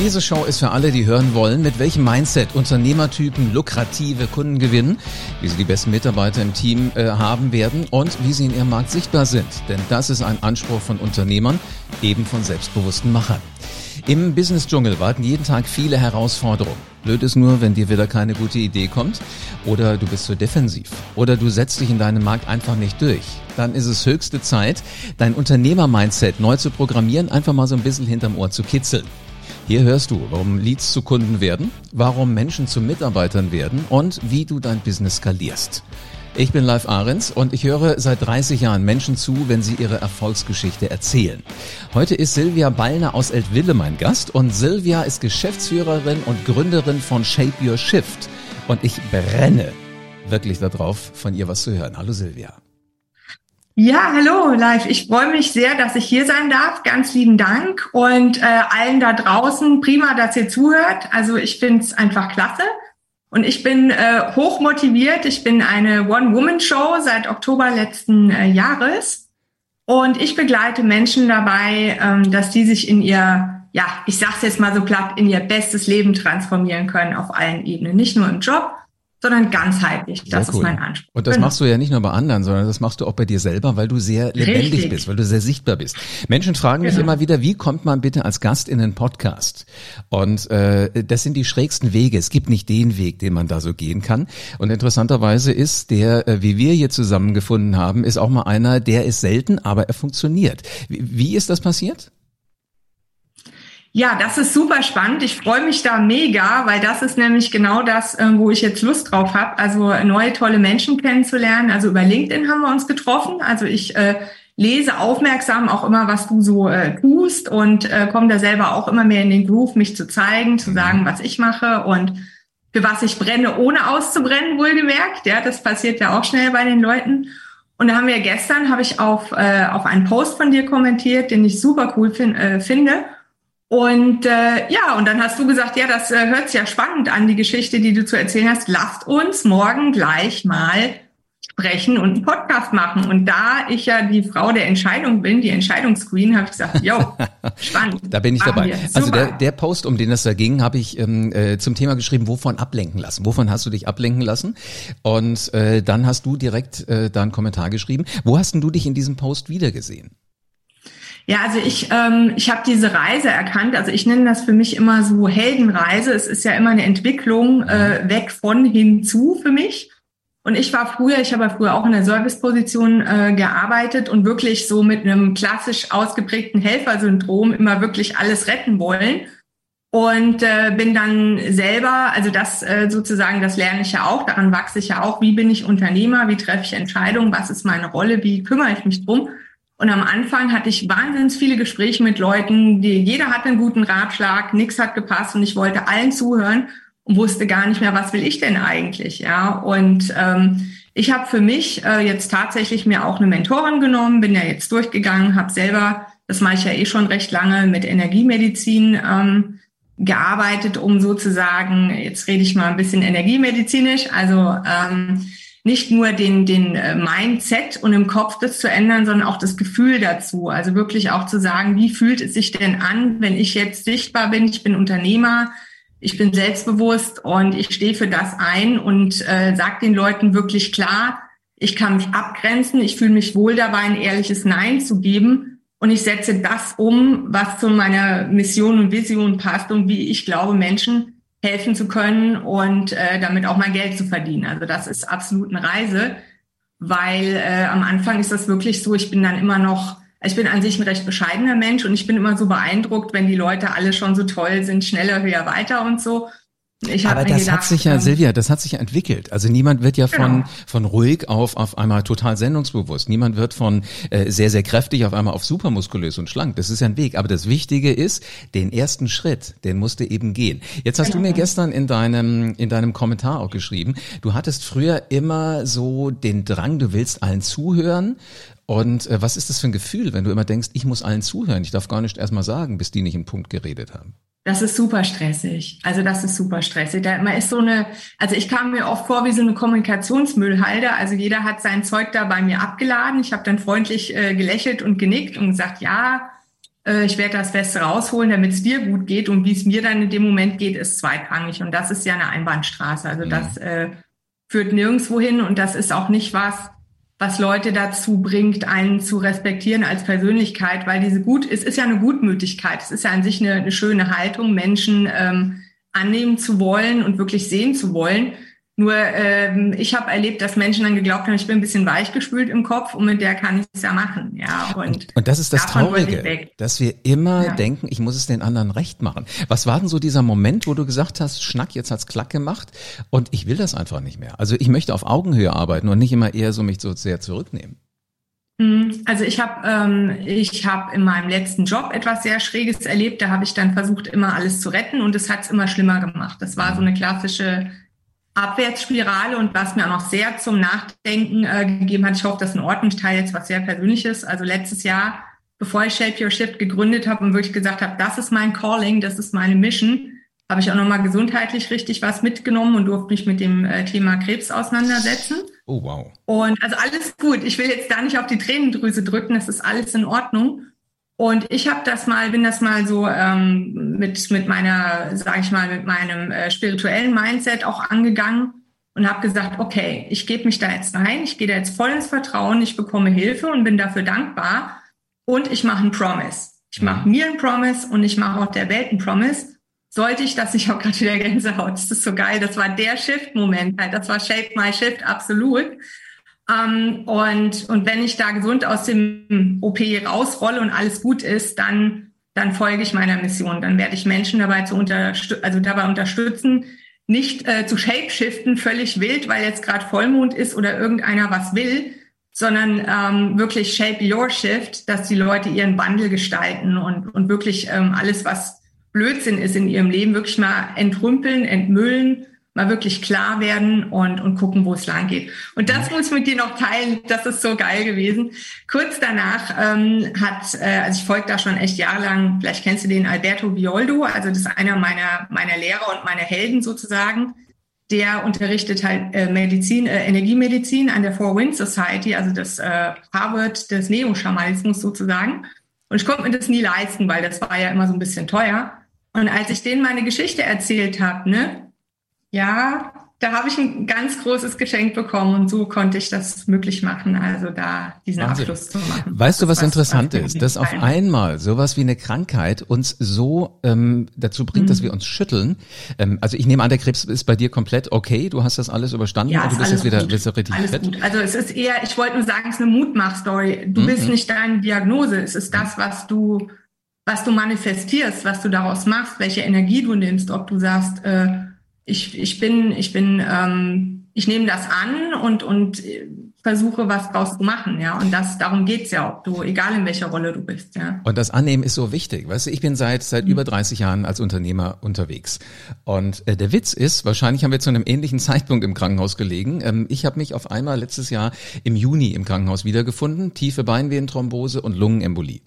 Diese Show ist für alle, die hören wollen, mit welchem Mindset Unternehmertypen lukrative Kunden gewinnen, wie sie die besten Mitarbeiter im Team äh, haben werden und wie sie in ihrem Markt sichtbar sind. Denn das ist ein Anspruch von Unternehmern, eben von selbstbewussten Machern. Im Business-Dschungel warten jeden Tag viele Herausforderungen. Blöd ist nur, wenn dir wieder keine gute Idee kommt oder du bist zu defensiv oder du setzt dich in deinem Markt einfach nicht durch. Dann ist es höchste Zeit, dein Unternehmer-Mindset neu zu programmieren, einfach mal so ein bisschen hinterm Ohr zu kitzeln. Hier hörst du, warum Leads zu Kunden werden, warum Menschen zu Mitarbeitern werden und wie du dein Business skalierst. Ich bin Live Ahrens und ich höre seit 30 Jahren Menschen zu, wenn sie ihre Erfolgsgeschichte erzählen. Heute ist Silvia Ballner aus Eltville mein Gast und Silvia ist Geschäftsführerin und Gründerin von Shape Your Shift und ich brenne wirklich darauf, von ihr was zu hören. Hallo Silvia. Ja, hallo, live. Ich freue mich sehr, dass ich hier sein darf. Ganz lieben Dank und äh, allen da draußen. Prima, dass ihr zuhört. Also ich finde es einfach klasse. Und ich bin äh, hoch motiviert. Ich bin eine One-Woman-Show seit Oktober letzten äh, Jahres. Und ich begleite Menschen dabei, ähm, dass die sich in ihr, ja, ich sag's jetzt mal so platt, in ihr bestes Leben transformieren können auf allen Ebenen. Nicht nur im Job, sondern ganzheitlich. Das sehr cool. ist mein Anspruch. Und das genau. machst du ja nicht nur bei anderen, sondern das machst du auch bei dir selber, weil du sehr lebendig Richtig. bist, weil du sehr sichtbar bist. Menschen fragen genau. mich immer wieder, wie kommt man bitte als Gast in den Podcast? Und äh, das sind die schrägsten Wege. Es gibt nicht den Weg, den man da so gehen kann. Und interessanterweise ist der, äh, wie wir hier zusammengefunden haben, ist auch mal einer, der ist selten, aber er funktioniert. Wie, wie ist das passiert? Ja, das ist super spannend. Ich freue mich da mega, weil das ist nämlich genau das, äh, wo ich jetzt Lust drauf habe. Also neue tolle Menschen kennenzulernen. Also über LinkedIn haben wir uns getroffen. Also ich äh, lese aufmerksam auch immer, was du so äh, tust und äh, komme da selber auch immer mehr in den Groove, mich zu zeigen, zu sagen, was ich mache und für was ich brenne, ohne auszubrennen, wohlgemerkt. Ja, das passiert ja auch schnell bei den Leuten. Und da haben wir gestern, habe ich auf, äh, auf einen Post von dir kommentiert, den ich super cool fin äh, finde. Und äh, ja, und dann hast du gesagt, ja, das äh, hört sich ja spannend an, die Geschichte, die du zu erzählen hast. Lasst uns morgen gleich mal sprechen und einen Podcast machen. Und da ich ja die Frau der Entscheidung bin, die Entscheidungsqueen, habe ich gesagt, yo, spannend. da bin ich dabei. Also der, der Post, um den es da ging, habe ich ähm, äh, zum Thema geschrieben, wovon ablenken lassen. Wovon hast du dich ablenken lassen? Und äh, dann hast du direkt äh, da einen Kommentar geschrieben. Wo hast denn du dich in diesem Post wiedergesehen? Ja, also ich, ähm, ich habe diese Reise erkannt. Also ich nenne das für mich immer so Heldenreise. Es ist ja immer eine Entwicklung äh, weg von hinzu für mich. Und ich war früher, ich habe ja früher auch in der Serviceposition äh, gearbeitet und wirklich so mit einem klassisch ausgeprägten Helfersyndrom immer wirklich alles retten wollen. Und äh, bin dann selber, also das äh, sozusagen, das lerne ich ja auch, daran wachse ich ja auch, wie bin ich Unternehmer, wie treffe ich Entscheidungen, was ist meine Rolle, wie kümmere ich mich drum. Und am Anfang hatte ich wahnsinnig viele Gespräche mit Leuten, die jeder hatte einen guten Ratschlag, nichts hat gepasst und ich wollte allen zuhören und wusste gar nicht mehr, was will ich denn eigentlich, ja. Und ähm, ich habe für mich äh, jetzt tatsächlich mir auch eine Mentorin genommen, bin ja jetzt durchgegangen, habe selber, das mache ich ja eh schon recht lange, mit Energiemedizin ähm, gearbeitet, um sozusagen, jetzt rede ich mal ein bisschen energiemedizinisch, also ähm, nicht nur den, den äh, Mindset und im Kopf das zu ändern, sondern auch das Gefühl dazu. Also wirklich auch zu sagen, wie fühlt es sich denn an, wenn ich jetzt sichtbar bin, ich bin Unternehmer, ich bin selbstbewusst und ich stehe für das ein und äh, sage den Leuten wirklich klar, ich kann mich abgrenzen, ich fühle mich wohl dabei, ein ehrliches Nein zu geben und ich setze das um, was zu meiner Mission und Vision passt und wie ich glaube, Menschen helfen zu können und äh, damit auch mal Geld zu verdienen. Also das ist absolut eine Reise, weil äh, am Anfang ist das wirklich so, ich bin dann immer noch, ich bin an sich ein recht bescheidener Mensch und ich bin immer so beeindruckt, wenn die Leute alle schon so toll sind, schneller, höher, weiter und so. Ich Aber das gedacht, hat sich ja, ähm, Silvia, das hat sich ja entwickelt. Also niemand wird ja von, genau. von ruhig auf, auf einmal total sendungsbewusst. Niemand wird von äh, sehr, sehr kräftig auf einmal auf supermuskulös und schlank. Das ist ja ein Weg. Aber das Wichtige ist, den ersten Schritt, den musste eben gehen. Jetzt hast genau. du mir gestern in deinem, in deinem Kommentar auch geschrieben, du hattest früher immer so den Drang, du willst allen zuhören. Und äh, was ist das für ein Gefühl, wenn du immer denkst, ich muss allen zuhören, ich darf gar nicht erst mal sagen, bis die nicht einen Punkt geredet haben? Das ist super stressig. Also das ist super stressig. Da, man ist so eine, also ich kam mir oft vor wie so eine Kommunikationsmüllhalde. Also jeder hat sein Zeug da bei mir abgeladen. Ich habe dann freundlich äh, gelächelt und genickt und gesagt, ja, äh, ich werde das Beste rausholen, damit es dir gut geht und wie es mir dann in dem Moment geht, ist zweitrangig und das ist ja eine Einbahnstraße. Also mhm. das äh, führt nirgendwo hin und das ist auch nicht was, was Leute dazu bringt, einen zu respektieren als Persönlichkeit, weil diese gut, es ist ja eine Gutmütigkeit, es ist ja an sich eine, eine schöne Haltung, Menschen ähm, annehmen zu wollen und wirklich sehen zu wollen. Nur ähm, ich habe erlebt, dass Menschen dann geglaubt haben, ich bin ein bisschen weichgespült im Kopf und mit der kann ich es ja machen. Ja, und, und das ist das Traurige, dass wir immer ja. denken, ich muss es den anderen recht machen. Was war denn so dieser Moment, wo du gesagt hast, Schnack, jetzt hat's klack gemacht und ich will das einfach nicht mehr. Also ich möchte auf Augenhöhe arbeiten und nicht immer eher so mich so sehr zurücknehmen. Mhm. Also ich habe ähm, ich habe in meinem letzten Job etwas sehr Schräges erlebt. Da habe ich dann versucht, immer alles zu retten und es hat es immer schlimmer gemacht. Das war so eine klassische Abwärtsspirale und was mir auch noch sehr zum Nachdenken äh, gegeben hat. Ich hoffe, das ist in Ordnung. Ich teile jetzt was sehr Persönliches. Also letztes Jahr, bevor ich Shape Your Shift gegründet habe und wirklich gesagt habe, das ist mein Calling, das ist meine Mission, habe ich auch nochmal gesundheitlich richtig was mitgenommen und durfte mich mit dem äh, Thema Krebs auseinandersetzen. Oh, wow. Und also alles gut. Ich will jetzt da nicht auf die Tränendrüse drücken. Es ist alles in Ordnung. Und ich habe das mal, bin das mal so ähm, mit mit meiner, sage ich mal, mit meinem äh, spirituellen Mindset auch angegangen und habe gesagt, okay, ich gebe mich da jetzt rein, ich gehe da jetzt voll ins Vertrauen, ich bekomme Hilfe und bin dafür dankbar und ich mache einen Promise. Ich mache mhm. mir einen Promise und ich mache auch der Welt einen Promise. Sollte ich das, ich habe gerade wieder Gänsehaut, das ist so geil, das war der Shift-Moment halt, das war Shape My Shift, absolut. Ähm, und, und wenn ich da gesund aus dem OP rausrolle und alles gut ist, dann, dann folge ich meiner Mission. Dann werde ich Menschen dabei zu unterstützen, also dabei unterstützen, nicht äh, zu shapeshiften, völlig wild, weil jetzt gerade Vollmond ist oder irgendeiner was will, sondern ähm, wirklich shape your shift, dass die Leute ihren Wandel gestalten und, und wirklich ähm, alles, was Blödsinn ist in ihrem Leben, wirklich mal entrümpeln, entmüllen mal wirklich klar werden und, und gucken, wo es lang geht. Und das muss ich mit dir noch teilen. Das ist so geil gewesen. Kurz danach ähm, hat, äh, also ich folge da schon echt jahrelang, vielleicht kennst du den Alberto Bioldo, also das ist einer meiner, meiner Lehrer und meiner Helden sozusagen. Der unterrichtet halt äh, Medizin, äh, Energiemedizin an der Four Winds Society, also das äh, Harvard des Neo-Schamanismus sozusagen. Und ich konnte mir das nie leisten, weil das war ja immer so ein bisschen teuer. Und als ich denen meine Geschichte erzählt habe, ne, ja, da habe ich ein ganz großes Geschenk bekommen und so konnte ich das möglich machen, also da diesen Wahnsinn. Abschluss zu machen. Weißt du, was, was interessant was ist, dass auf einmal sowas wie eine Krankheit uns so ähm, dazu bringt, mhm. dass wir uns schütteln. Ähm, also ich nehme an, der Krebs ist bei dir komplett okay, du hast das alles überstanden ja, und du bist jetzt wieder bist richtig alles fit. Gut. Also es ist eher, ich wollte nur sagen, es ist eine Mutmach-Story. Du mhm. bist nicht deine Diagnose, es ist das, was du was du manifestierst, was du daraus machst, welche Energie du nimmst, ob du sagst, äh, ich, ich bin, ich bin, ähm, ich nehme das an und, und versuche, was draus zu machen, ja. Und das, darum geht's ja, ob du, egal in welcher Rolle du bist, ja. Und das Annehmen ist so wichtig. Weißt du, ich bin seit, seit mhm. über 30 Jahren als Unternehmer unterwegs. Und äh, der Witz ist, wahrscheinlich haben wir zu einem ähnlichen Zeitpunkt im Krankenhaus gelegen. Ähm, ich habe mich auf einmal letztes Jahr im Juni im Krankenhaus wiedergefunden. Tiefe Beinvenenthrombose und Lungenembolie.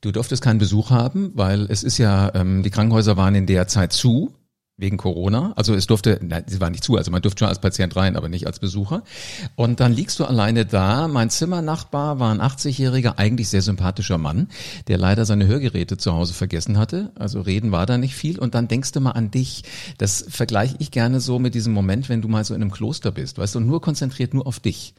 Du durftest keinen Besuch haben, weil es ist ja, ähm, die Krankenhäuser waren in der Zeit zu wegen Corona. Also es durfte, nein, sie war nicht zu, also man durfte schon als Patient rein, aber nicht als Besucher. Und dann liegst du alleine da. Mein Zimmernachbar war ein 80-jähriger, eigentlich sehr sympathischer Mann, der leider seine Hörgeräte zu Hause vergessen hatte. Also reden war da nicht viel. Und dann denkst du mal an dich. Das vergleiche ich gerne so mit diesem Moment, wenn du mal so in einem Kloster bist, weißt du, nur konzentriert nur auf dich.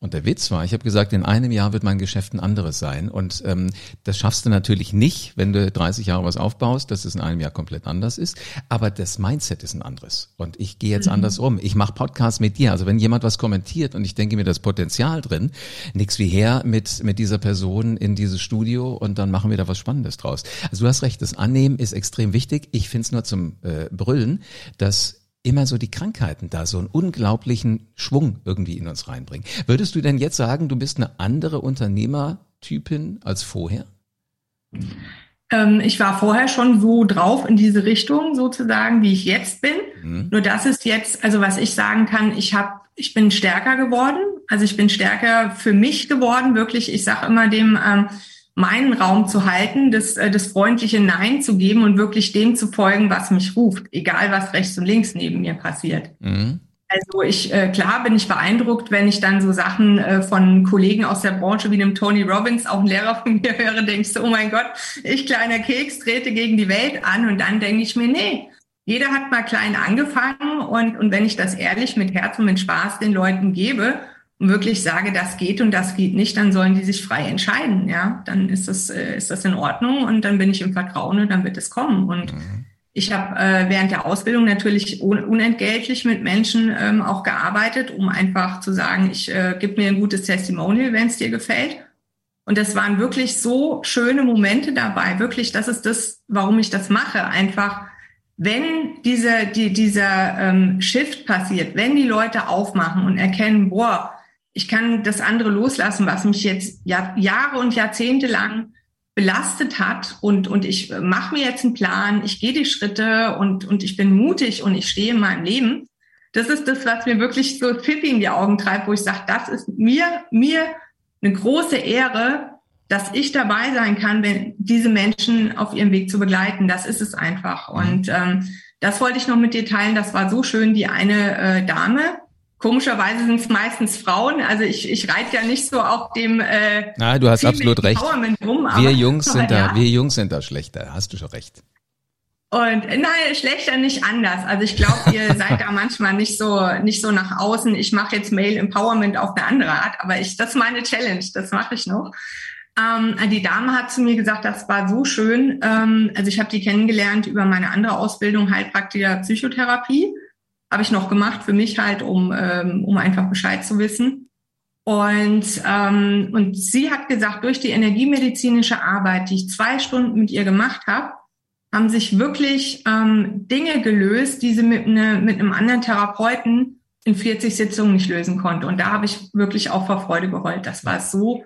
Und der Witz war, ich habe gesagt, in einem Jahr wird mein Geschäft ein anderes sein. Und ähm, das schaffst du natürlich nicht, wenn du 30 Jahre was aufbaust, dass es in einem Jahr komplett anders ist. Aber das Mindset ist ein anderes. Und ich gehe jetzt mhm. anders um. Ich mache Podcasts mit dir. Also wenn jemand was kommentiert und ich denke mir das Potenzial drin, nix wie her mit, mit dieser Person in dieses Studio und dann machen wir da was Spannendes draus. Also du hast recht, das Annehmen ist extrem wichtig. Ich finde es nur zum äh, Brüllen, dass immer so die Krankheiten da so einen unglaublichen Schwung irgendwie in uns reinbringen. Würdest du denn jetzt sagen, du bist eine andere Unternehmertypin als vorher? Ähm, ich war vorher schon so drauf in diese Richtung sozusagen, wie ich jetzt bin. Mhm. Nur das ist jetzt, also was ich sagen kann, ich habe, ich bin stärker geworden. Also ich bin stärker für mich geworden, wirklich. Ich sage immer dem, ähm, meinen Raum zu halten, das, äh, das freundliche Nein zu geben und wirklich dem zu folgen, was mich ruft, egal was rechts und links neben mir passiert. Mhm. Also ich, äh, klar bin ich beeindruckt, wenn ich dann so Sachen äh, von Kollegen aus der Branche wie dem Tony Robbins, auch ein Lehrer von mir höre, denke ich so, oh mein Gott, ich kleiner Keks trete gegen die Welt an und dann denke ich mir, nee, jeder hat mal klein angefangen und, und wenn ich das ehrlich mit Herz und mit Spaß den Leuten gebe und wirklich sage, das geht und das geht nicht, dann sollen die sich frei entscheiden, ja, dann ist das, äh, ist das in Ordnung und dann bin ich im Vertrauen und dann wird es kommen und mhm. Ich habe äh, während der Ausbildung natürlich un unentgeltlich mit Menschen ähm, auch gearbeitet, um einfach zu sagen, ich äh, gib mir ein gutes Testimonial, wenn es dir gefällt. Und das waren wirklich so schöne Momente dabei. Wirklich, das ist das, warum ich das mache. Einfach, wenn diese, die, dieser ähm, Shift passiert, wenn die Leute aufmachen und erkennen, boah, ich kann das andere loslassen, was mich jetzt Jahr, Jahre und Jahrzehnte lang belastet hat und, und ich mache mir jetzt einen Plan, ich gehe die Schritte und, und ich bin mutig und ich stehe in meinem Leben. Das ist das, was mir wirklich so Pippi in die Augen treibt, wo ich sage, das ist mir, mir eine große Ehre, dass ich dabei sein kann, wenn diese Menschen auf ihrem Weg zu begleiten. Das ist es einfach. Mhm. Und ähm, das wollte ich noch mit dir teilen. Das war so schön. Die eine äh, Dame, Komischerweise sind es meistens Frauen. Also ich, ich reite ja nicht so auf dem äh, Na, du hast absolut recht. Rum, wir Jungs sind ja. da, wir Jungs sind da schlechter, hast du schon recht. Und nein, schlechter nicht anders. Also ich glaube, ihr seid da manchmal nicht so nicht so nach außen. Ich mache jetzt Mail Empowerment auf eine andere Art, aber ich das ist meine Challenge, das mache ich noch. Ähm, die Dame hat zu mir gesagt, das war so schön. Ähm, also ich habe die kennengelernt über meine andere Ausbildung Heilpraktiker Psychotherapie habe ich noch gemacht für mich halt, um, ähm, um einfach Bescheid zu wissen. Und, ähm, und sie hat gesagt, durch die energiemedizinische Arbeit, die ich zwei Stunden mit ihr gemacht habe, haben sich wirklich ähm, Dinge gelöst, die sie mit, ne, mit einem anderen Therapeuten in 40 Sitzungen nicht lösen konnte. Und da habe ich wirklich auch vor Freude geheult. Das war so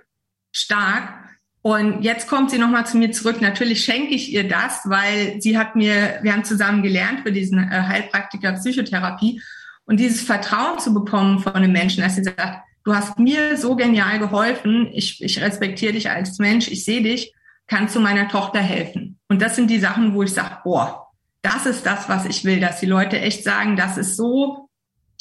stark. Und jetzt kommt sie nochmal zu mir zurück. Natürlich schenke ich ihr das, weil sie hat mir, wir haben zusammen gelernt für diesen äh, Heilpraktiker Psychotherapie und dieses Vertrauen zu bekommen von einem Menschen, dass sie sagt, du hast mir so genial geholfen, ich, ich respektiere dich als Mensch, ich sehe dich, kannst du meiner Tochter helfen? Und das sind die Sachen, wo ich sage, boah, das ist das, was ich will, dass die Leute echt sagen, das ist so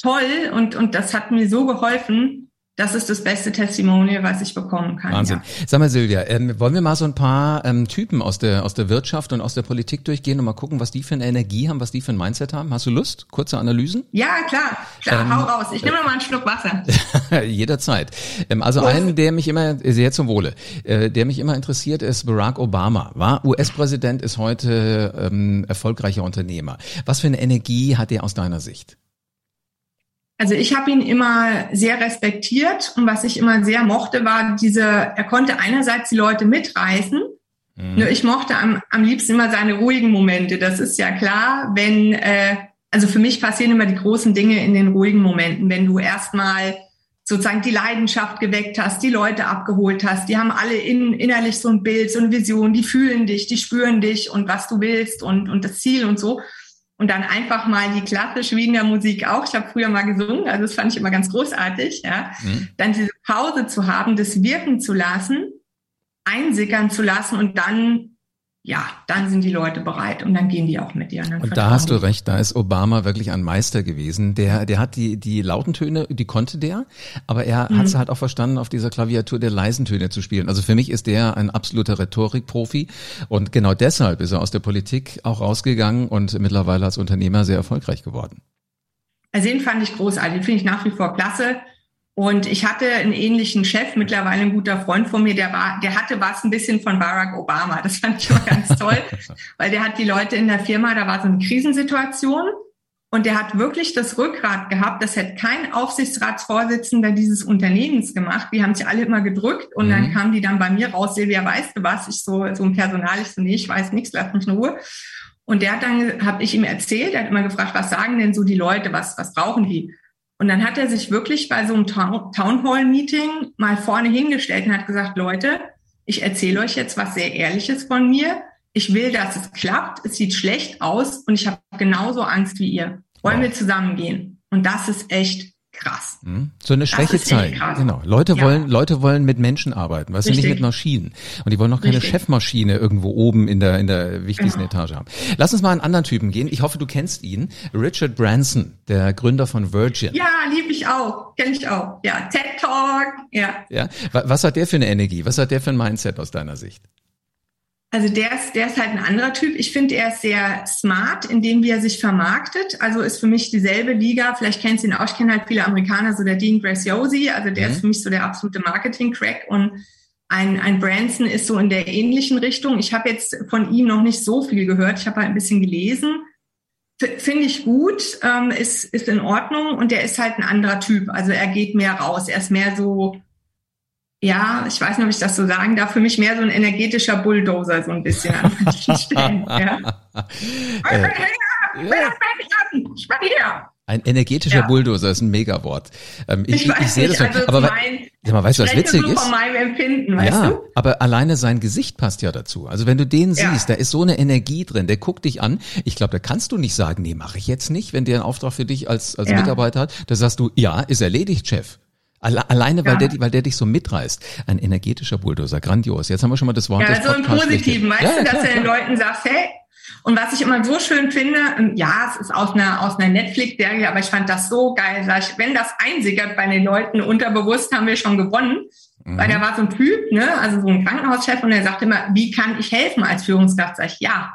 toll und, und das hat mir so geholfen, das ist das beste Testimonial, was ich bekommen kann. Wahnsinn. Ja. Sag mal, Silvia, ähm, wollen wir mal so ein paar ähm, Typen aus der, aus der Wirtschaft und aus der Politik durchgehen und mal gucken, was die für eine Energie haben, was die für ein Mindset haben? Hast du Lust? Kurze Analysen? Ja, klar. klar ähm, hau raus. Ich nehme mal einen Schluck Wasser. Jederzeit. Ähm, also Prost. einen, der mich immer, sehr zum Wohle, äh, der mich immer interessiert, ist Barack Obama. War US-Präsident, ist heute ähm, erfolgreicher Unternehmer. Was für eine Energie hat er aus deiner Sicht? Also ich habe ihn immer sehr respektiert und was ich immer sehr mochte, war diese, er konnte einerseits die Leute mitreißen, mhm. nur ich mochte am, am liebsten immer seine ruhigen Momente. Das ist ja klar, wenn, äh, also für mich passieren immer die großen Dinge in den ruhigen Momenten, wenn du erstmal sozusagen die Leidenschaft geweckt hast, die Leute abgeholt hast, die haben alle in, innerlich so ein Bild, so eine Vision, die fühlen dich, die spüren dich und was du willst und, und das Ziel und so und dann einfach mal die klassische Wiener Musik auch. Ich habe früher mal gesungen, also das fand ich immer ganz großartig. Ja. Mhm. Dann diese Pause zu haben, das wirken zu lassen, einsickern zu lassen und dann ja, dann sind die Leute bereit und dann gehen die auch mit dir. Und, und da hast du recht, da ist Obama wirklich ein Meister gewesen. Der, der hat die, die lauten Töne, die konnte der, aber er mhm. hat es halt auch verstanden, auf dieser Klaviatur der leisen Töne zu spielen. Also für mich ist der ein absoluter Rhetorikprofi und genau deshalb ist er aus der Politik auch rausgegangen und mittlerweile als Unternehmer sehr erfolgreich geworden. Also den fand ich großartig, den finde ich nach wie vor klasse. Und ich hatte einen ähnlichen Chef, mittlerweile ein guter Freund von mir, der war, der hatte was ein bisschen von Barack Obama. Das fand ich immer ganz toll, weil der hat die Leute in der Firma, da war so eine Krisensituation und der hat wirklich das Rückgrat gehabt. Das hätte kein Aufsichtsratsvorsitzender dieses Unternehmens gemacht. Die haben sich alle immer gedrückt und mhm. dann kamen die dann bei mir raus, Silvia, weißt du was? Ich so, so ein Personal, ich so, nee, ich weiß nichts, lass mich in Ruhe. Und der hat dann, habe ich ihm erzählt, er hat immer gefragt, was sagen denn so die Leute, was, was brauchen die? Und dann hat er sich wirklich bei so einem Town Hall Meeting mal vorne hingestellt und hat gesagt, Leute, ich erzähle euch jetzt was sehr Ehrliches von mir. Ich will, dass es klappt. Es sieht schlecht aus und ich habe genauso Angst wie ihr. Wollen wir zusammengehen? Und das ist echt krass. Hm? So eine Schwäche zeigen. Genau. Leute ja. wollen, Leute wollen mit Menschen arbeiten, weißt du, nicht mit Maschinen. Und die wollen noch keine Richtig. Chefmaschine irgendwo oben in der, in der wichtigsten genau. Etage haben. Lass uns mal einen anderen Typen gehen. Ich hoffe, du kennst ihn. Richard Branson, der Gründer von Virgin. Ja, liebe ich auch. Kenn ich auch. Ja, TED Talk. Ja. Ja. Was hat der für eine Energie? Was hat der für ein Mindset aus deiner Sicht? Also der ist, der ist halt ein anderer Typ. Ich finde, er ist sehr smart in dem, wie er sich vermarktet. Also ist für mich dieselbe Liga. Vielleicht kennst du ihn auch. Ich kenne halt viele Amerikaner, so der Dean Graziosi. Also der mhm. ist für mich so der absolute Marketing-Crack. Und ein, ein Branson ist so in der ähnlichen Richtung. Ich habe jetzt von ihm noch nicht so viel gehört. Ich habe halt ein bisschen gelesen. Finde ich gut, ähm, ist, ist in Ordnung. Und der ist halt ein anderer Typ. Also er geht mehr raus. Er ist mehr so ja, ich weiß nicht, ob ich das so sagen darf, für mich mehr so ein energetischer Bulldozer, so ein bisschen an manchen Stellen. ja. Äh, ein energetischer ja. Bulldozer ist ein Megawort. Ähm, ich, ich, ich sehe das also aber mein, ja, mal, weißt du, was witzig ist? Von meinem Empfinden, weißt ja, du? aber alleine sein Gesicht passt ja dazu. Also wenn du den ja. siehst, da ist so eine Energie drin, der guckt dich an. Ich glaube, da kannst du nicht sagen, nee, mache ich jetzt nicht, wenn der einen Auftrag für dich als, als ja. Mitarbeiter hat. Da sagst du, ja, ist erledigt, Chef. Alleine, weil, ja. der, weil der dich so mitreißt. Ein energetischer Bulldozer, grandios. Jetzt haben wir schon mal das Wort. Ja, so im Positiven, weißt ja, du, dass du den Leuten sagst, hey, und was ich immer so schön finde, ähm, ja, es ist aus einer, aus einer Netflix-Serie, aber ich fand das so geil. Wenn das einsickert bei den Leuten unterbewusst, haben wir schon gewonnen. Mhm. Weil da war so ein Typ, ne, also so ein Krankenhauschef, und der sagt immer, wie kann ich helfen als Führungskraft? Sag ich, ja,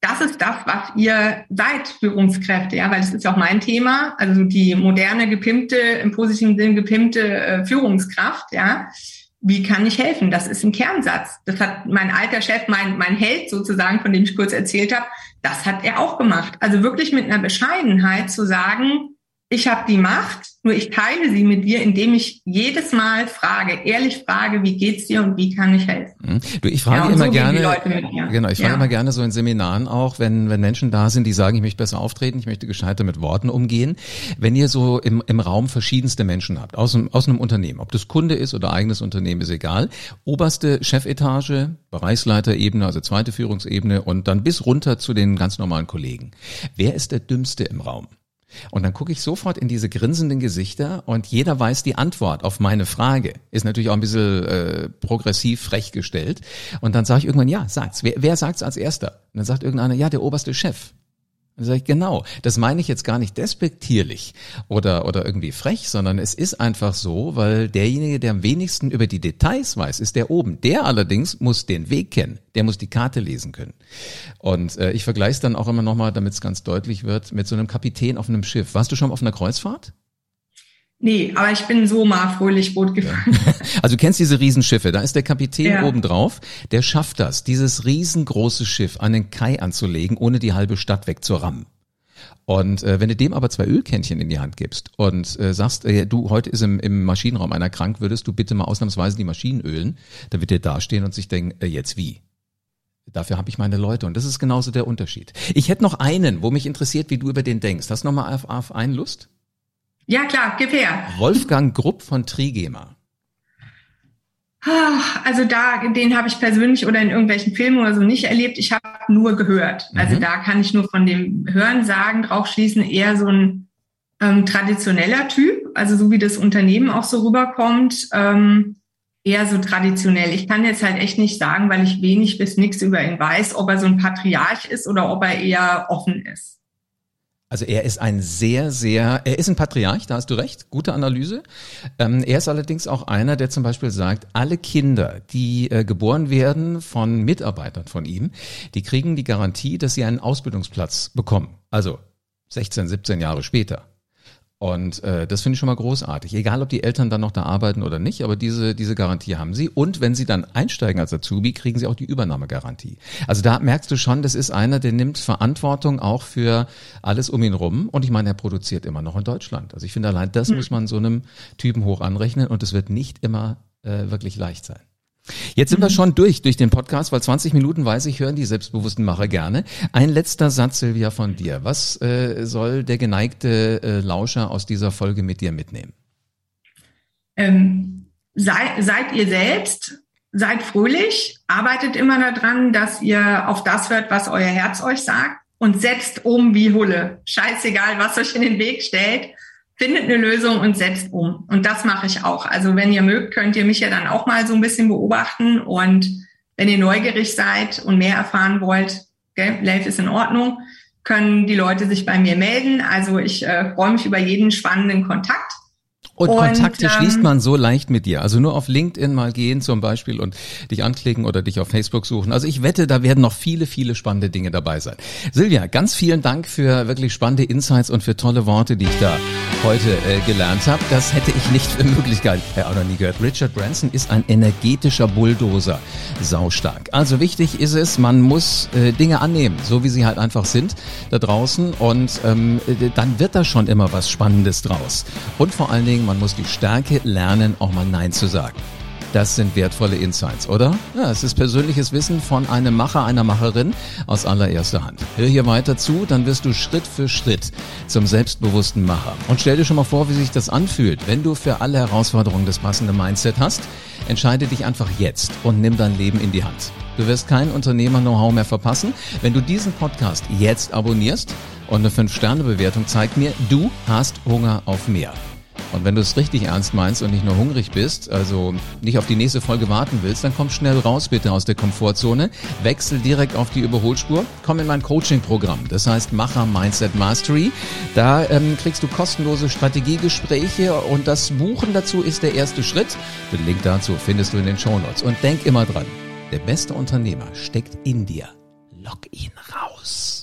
das ist das, was ihr seid, Führungskräfte, ja, weil das ist ja auch mein Thema, also die moderne, gepimpte, im positiven Sinn gepimpte äh, Führungskraft, ja. Wie kann ich helfen? Das ist ein Kernsatz. Das hat mein alter Chef, mein, mein Held sozusagen, von dem ich kurz erzählt habe, das hat er auch gemacht. Also wirklich mit einer Bescheidenheit zu sagen, ich habe die Macht, nur ich teile sie mit dir, indem ich jedes Mal frage, ehrlich frage, wie geht's dir und wie kann ich helfen? Mhm. Du, ich frage ja, immer so gerne, genau, ich frage ja. immer gerne so in Seminaren auch, wenn wenn Menschen da sind, die sagen, ich möchte besser auftreten, ich möchte gescheiter mit Worten umgehen. Wenn ihr so im im Raum verschiedenste Menschen habt aus einem aus einem Unternehmen, ob das Kunde ist oder eigenes Unternehmen, ist egal. Oberste Chefetage, Bereichsleiterebene, also zweite Führungsebene und dann bis runter zu den ganz normalen Kollegen. Wer ist der Dümmste im Raum? Und dann gucke ich sofort in diese grinsenden Gesichter und jeder weiß die Antwort auf meine Frage. Ist natürlich auch ein bisschen äh, progressiv frech gestellt. Und dann sage ich irgendwann, ja, sagt's. Wer, wer sagt's als erster? Und dann sagt irgendeiner, ja, der oberste Chef. Dann sage ich, genau, das meine ich jetzt gar nicht despektierlich oder, oder irgendwie frech, sondern es ist einfach so, weil derjenige, der am wenigsten über die Details weiß, ist der oben. Der allerdings muss den Weg kennen, der muss die Karte lesen können. Und äh, ich vergleiche es dann auch immer nochmal, damit es ganz deutlich wird, mit so einem Kapitän auf einem Schiff. Warst du schon auf einer Kreuzfahrt? Nee, aber ich bin so mal fröhlich Boot gefahren. Also du kennst diese Riesenschiffe, da ist der Kapitän ja. oben drauf, der schafft das, dieses riesengroße Schiff an den Kai anzulegen, ohne die halbe Stadt wegzurammen. Und äh, wenn du dem aber zwei Ölkännchen in die Hand gibst und äh, sagst, äh, du, heute ist im, im Maschinenraum einer krank, würdest du bitte mal ausnahmsweise die Maschinen ölen, dann wird der dastehen und sich denken, äh, jetzt wie? Dafür habe ich meine Leute und das ist genauso der Unterschied. Ich hätte noch einen, wo mich interessiert, wie du über den denkst. Hast du noch mal auf, auf einen Lust? Ja, klar, gib her. Wolfgang Grupp von Trigema. Ah, also da, den habe ich persönlich oder in irgendwelchen Filmen oder so nicht erlebt. Ich habe nur gehört. Also mhm. da kann ich nur von dem Hören sagen, drauf schließen, eher so ein ähm, traditioneller Typ, also so wie das Unternehmen auch so rüberkommt, ähm, eher so traditionell. Ich kann jetzt halt echt nicht sagen, weil ich wenig bis nichts über ihn weiß, ob er so ein Patriarch ist oder ob er eher offen ist. Also er ist ein sehr, sehr, er ist ein Patriarch, da hast du recht, gute Analyse. Ähm, er ist allerdings auch einer, der zum Beispiel sagt, alle Kinder, die äh, geboren werden von Mitarbeitern von ihm, die kriegen die Garantie, dass sie einen Ausbildungsplatz bekommen. Also 16, 17 Jahre später. Und äh, das finde ich schon mal großartig. Egal, ob die Eltern dann noch da arbeiten oder nicht, aber diese, diese Garantie haben sie. Und wenn sie dann einsteigen als Azubi, kriegen sie auch die Übernahmegarantie. Also da merkst du schon, das ist einer, der nimmt Verantwortung auch für alles um ihn rum. Und ich meine, er produziert immer noch in Deutschland. Also ich finde, allein das mhm. muss man so einem Typen hoch anrechnen und es wird nicht immer äh, wirklich leicht sein. Jetzt sind mhm. wir schon durch, durch den Podcast, weil 20 Minuten weiß ich, hören die selbstbewussten Macher gerne. Ein letzter Satz, Silvia, von dir. Was äh, soll der geneigte äh, Lauscher aus dieser Folge mit dir mitnehmen? Ähm, sei, seid ihr selbst, seid fröhlich, arbeitet immer daran, dass ihr auf das hört, was euer Herz euch sagt und setzt um wie Hulle. Scheißegal, was euch in den Weg stellt. Findet eine Lösung und setzt um. Und das mache ich auch. Also wenn ihr mögt, könnt ihr mich ja dann auch mal so ein bisschen beobachten. Und wenn ihr neugierig seid und mehr erfahren wollt, gell, Life ist in Ordnung, können die Leute sich bei mir melden. Also ich äh, freue mich über jeden spannenden Kontakt. Und, und Kontakte ähm, schließt man so leicht mit dir. Also nur auf LinkedIn mal gehen zum Beispiel und dich anklicken oder dich auf Facebook suchen. Also ich wette, da werden noch viele, viele spannende Dinge dabei sein. Silvia, ganz vielen Dank für wirklich spannende Insights und für tolle Worte, die ich da heute äh, gelernt habe. Das hätte ich nicht für möglich gehalten. Ja, auch noch nie gehört. Richard Branson ist ein energetischer Bulldozer. Saustark. Also wichtig ist es, man muss äh, Dinge annehmen, so wie sie halt einfach sind da draußen. Und ähm, äh, dann wird da schon immer was Spannendes draus. Und vor allen Dingen, man muss die Stärke lernen, auch mal Nein zu sagen. Das sind wertvolle Insights, oder? Ja, es ist persönliches Wissen von einem Macher, einer Macherin aus allererster Hand. Hör hier weiter zu, dann wirst du Schritt für Schritt zum selbstbewussten Macher. Und stell dir schon mal vor, wie sich das anfühlt, wenn du für alle Herausforderungen das passende Mindset hast. Entscheide dich einfach jetzt und nimm dein Leben in die Hand. Du wirst kein Unternehmer-Know-how mehr verpassen, wenn du diesen Podcast jetzt abonnierst und eine 5-Sterne-Bewertung zeigt mir, du hast Hunger auf mehr. Und wenn du es richtig ernst meinst und nicht nur hungrig bist, also nicht auf die nächste Folge warten willst, dann komm schnell raus bitte aus der Komfortzone, wechsel direkt auf die Überholspur, komm in mein Coaching-Programm. Das heißt Macher Mindset Mastery. Da ähm, kriegst du kostenlose Strategiegespräche und das Buchen dazu ist der erste Schritt. Den Link dazu findest du in den Show Notes. Und denk immer dran, der beste Unternehmer steckt in dir. Lock ihn raus.